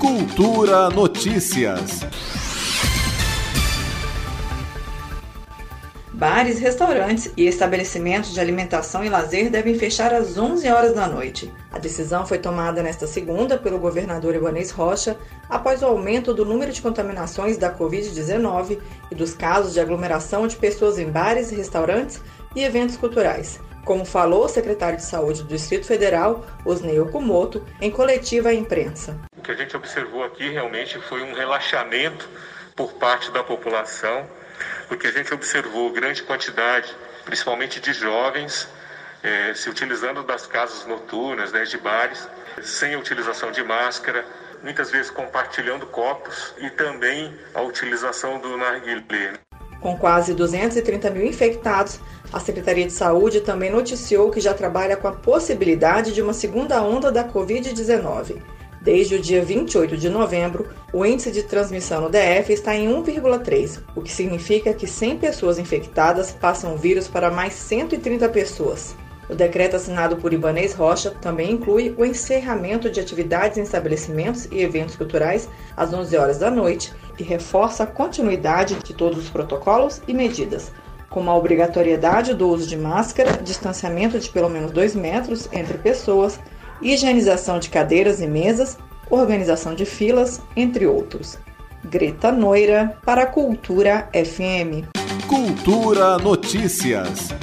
Cultura Notícias. Bares, restaurantes e estabelecimentos de alimentação e lazer devem fechar às 11 horas da noite. A decisão foi tomada nesta segunda pelo governador Ibanez Rocha após o aumento do número de contaminações da Covid-19 e dos casos de aglomeração de pessoas em bares, restaurantes e eventos culturais. Como falou o secretário de Saúde do Distrito Federal, Osnei Okumoto, em coletiva à imprensa. O que a gente observou aqui realmente foi um relaxamento por parte da população porque a gente observou grande quantidade, principalmente de jovens, é, se utilizando das casas noturnas, né, de bares, sem a utilização de máscara, muitas vezes compartilhando copos e também a utilização do narguilé. Com quase 230 mil infectados, a Secretaria de Saúde também noticiou que já trabalha com a possibilidade de uma segunda onda da Covid-19. Desde o dia 28 de novembro, o índice de transmissão no DF está em 1,3, o que significa que 100 pessoas infectadas passam o vírus para mais 130 pessoas. O decreto assinado por Ibanez Rocha também inclui o encerramento de atividades em estabelecimentos e eventos culturais às 11 horas da noite e reforça a continuidade de todos os protocolos e medidas, como a obrigatoriedade do uso de máscara, distanciamento de pelo menos 2 metros entre pessoas, higienização de cadeiras e mesas, organização de filas, entre outros. Greta Noira para a Cultura FM. Cultura Notícias.